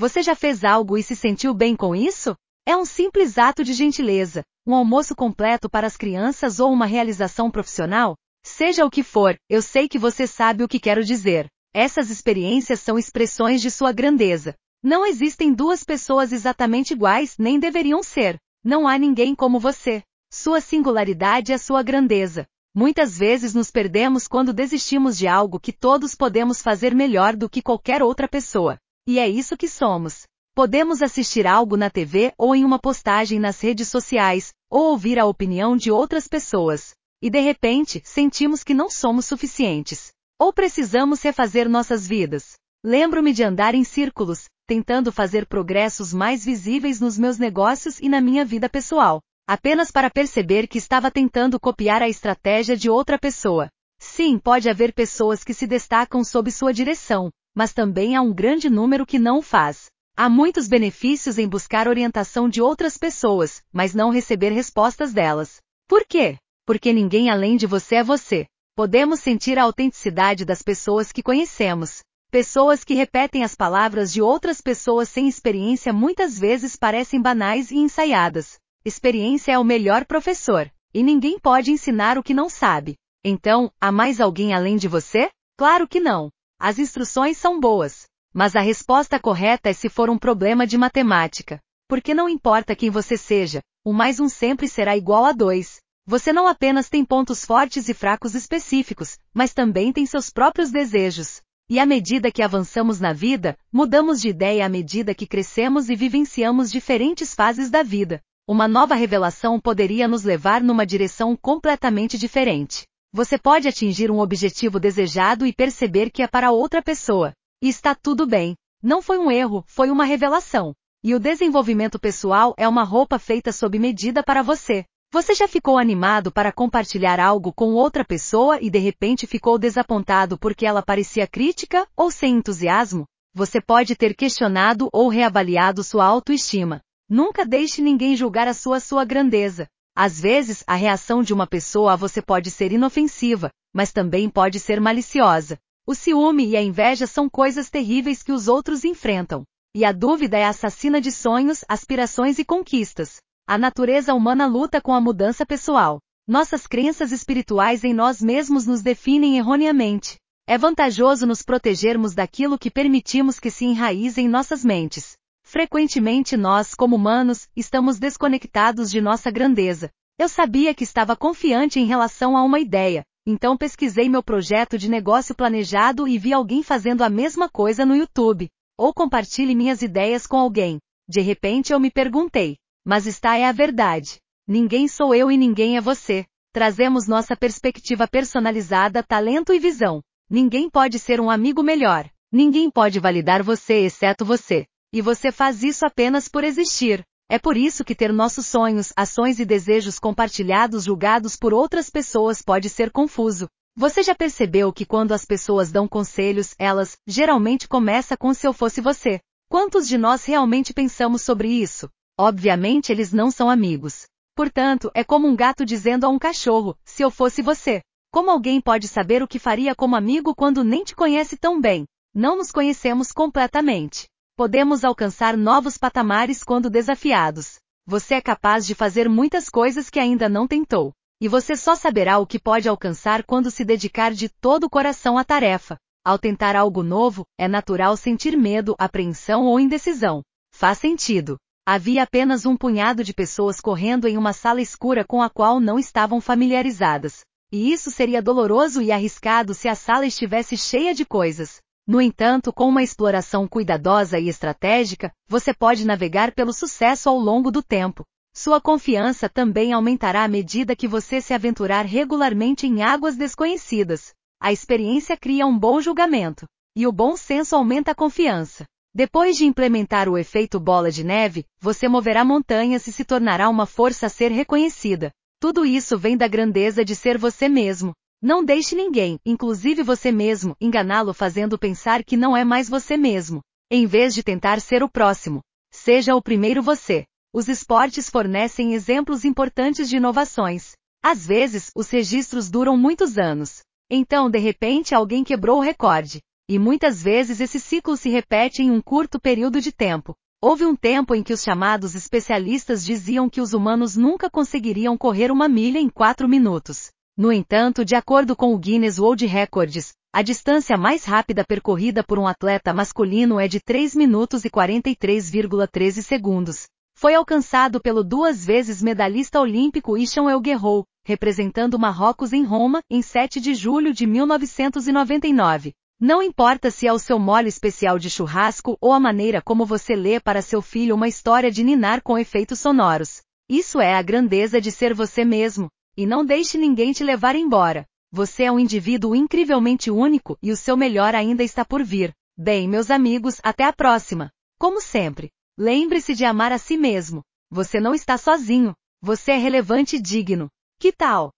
Você já fez algo e se sentiu bem com isso? É um simples ato de gentileza, um almoço completo para as crianças ou uma realização profissional? Seja o que for, eu sei que você sabe o que quero dizer. Essas experiências são expressões de sua grandeza. Não existem duas pessoas exatamente iguais, nem deveriam ser. Não há ninguém como você. Sua singularidade é sua grandeza. Muitas vezes nos perdemos quando desistimos de algo que todos podemos fazer melhor do que qualquer outra pessoa. E é isso que somos. Podemos assistir algo na TV ou em uma postagem nas redes sociais, ou ouvir a opinião de outras pessoas. E de repente, sentimos que não somos suficientes. Ou precisamos refazer nossas vidas. Lembro-me de andar em círculos, tentando fazer progressos mais visíveis nos meus negócios e na minha vida pessoal apenas para perceber que estava tentando copiar a estratégia de outra pessoa. Sim, pode haver pessoas que se destacam sob sua direção, mas também há um grande número que não o faz. Há muitos benefícios em buscar orientação de outras pessoas, mas não receber respostas delas. Por quê? Porque ninguém além de você é você. Podemos sentir a autenticidade das pessoas que conhecemos. Pessoas que repetem as palavras de outras pessoas sem experiência muitas vezes parecem banais e ensaiadas. Experiência é o melhor professor, e ninguém pode ensinar o que não sabe. Então, há mais alguém além de você? Claro que não. As instruções são boas, mas a resposta correta é se for um problema de matemática. Porque não importa quem você seja, o mais um sempre será igual a dois. Você não apenas tem pontos fortes e fracos específicos, mas também tem seus próprios desejos. E à medida que avançamos na vida, mudamos de ideia à medida que crescemos e vivenciamos diferentes fases da vida uma nova revelação poderia nos levar numa direção completamente diferente. Você pode atingir um objetivo desejado e perceber que é para outra pessoa. E está tudo bem. Não foi um erro, foi uma revelação. E o desenvolvimento pessoal é uma roupa feita sob medida para você. Você já ficou animado para compartilhar algo com outra pessoa e de repente ficou desapontado porque ela parecia crítica ou sem entusiasmo? Você pode ter questionado ou reavaliado sua autoestima. Nunca deixe ninguém julgar a sua sua grandeza. Às vezes, a reação de uma pessoa a você pode ser inofensiva, mas também pode ser maliciosa. O ciúme e a inveja são coisas terríveis que os outros enfrentam. E a dúvida é assassina de sonhos, aspirações e conquistas. A natureza humana luta com a mudança pessoal. Nossas crenças espirituais em nós mesmos nos definem erroneamente. É vantajoso nos protegermos daquilo que permitimos que se enraize em nossas mentes. Frequentemente nós, como humanos, estamos desconectados de nossa grandeza. Eu sabia que estava confiante em relação a uma ideia, então pesquisei meu projeto de negócio planejado e vi alguém fazendo a mesma coisa no YouTube. Ou compartilhe minhas ideias com alguém. De repente eu me perguntei, mas está é a verdade. Ninguém sou eu e ninguém é você. Trazemos nossa perspectiva personalizada, talento e visão. Ninguém pode ser um amigo melhor. Ninguém pode validar você exceto você. E você faz isso apenas por existir. É por isso que ter nossos sonhos, ações e desejos compartilhados julgados por outras pessoas pode ser confuso. Você já percebeu que quando as pessoas dão conselhos, elas, geralmente começa com se eu fosse você. Quantos de nós realmente pensamos sobre isso? Obviamente eles não são amigos. Portanto, é como um gato dizendo a um cachorro, se eu fosse você. Como alguém pode saber o que faria como amigo quando nem te conhece tão bem? Não nos conhecemos completamente. Podemos alcançar novos patamares quando desafiados. Você é capaz de fazer muitas coisas que ainda não tentou. E você só saberá o que pode alcançar quando se dedicar de todo o coração à tarefa. Ao tentar algo novo, é natural sentir medo, apreensão ou indecisão. Faz sentido. Havia apenas um punhado de pessoas correndo em uma sala escura com a qual não estavam familiarizadas. E isso seria doloroso e arriscado se a sala estivesse cheia de coisas. No entanto, com uma exploração cuidadosa e estratégica, você pode navegar pelo sucesso ao longo do tempo. Sua confiança também aumentará à medida que você se aventurar regularmente em águas desconhecidas. A experiência cria um bom julgamento, e o bom senso aumenta a confiança. Depois de implementar o efeito bola de neve, você moverá montanhas e se tornará uma força a ser reconhecida. Tudo isso vem da grandeza de ser você mesmo. Não deixe ninguém, inclusive você mesmo, enganá-lo fazendo pensar que não é mais você mesmo. Em vez de tentar ser o próximo, seja o primeiro você. Os esportes fornecem exemplos importantes de inovações. Às vezes, os registros duram muitos anos. Então, de repente, alguém quebrou o recorde. E muitas vezes esse ciclo se repete em um curto período de tempo. Houve um tempo em que os chamados especialistas diziam que os humanos nunca conseguiriam correr uma milha em quatro minutos. No entanto, de acordo com o Guinness World Records, a distância mais rápida percorrida por um atleta masculino é de 3 minutos e 43,13 segundos. Foi alcançado pelo duas vezes medalhista olímpico Isham El Guerrou, representando Marrocos em Roma, em 7 de julho de 1999. Não importa se é o seu mole especial de churrasco ou a maneira como você lê para seu filho uma história de ninar com efeitos sonoros. Isso é a grandeza de ser você mesmo. E não deixe ninguém te levar embora. Você é um indivíduo incrivelmente único e o seu melhor ainda está por vir. Bem, meus amigos, até a próxima. Como sempre, lembre-se de amar a si mesmo. Você não está sozinho. Você é relevante e digno. Que tal?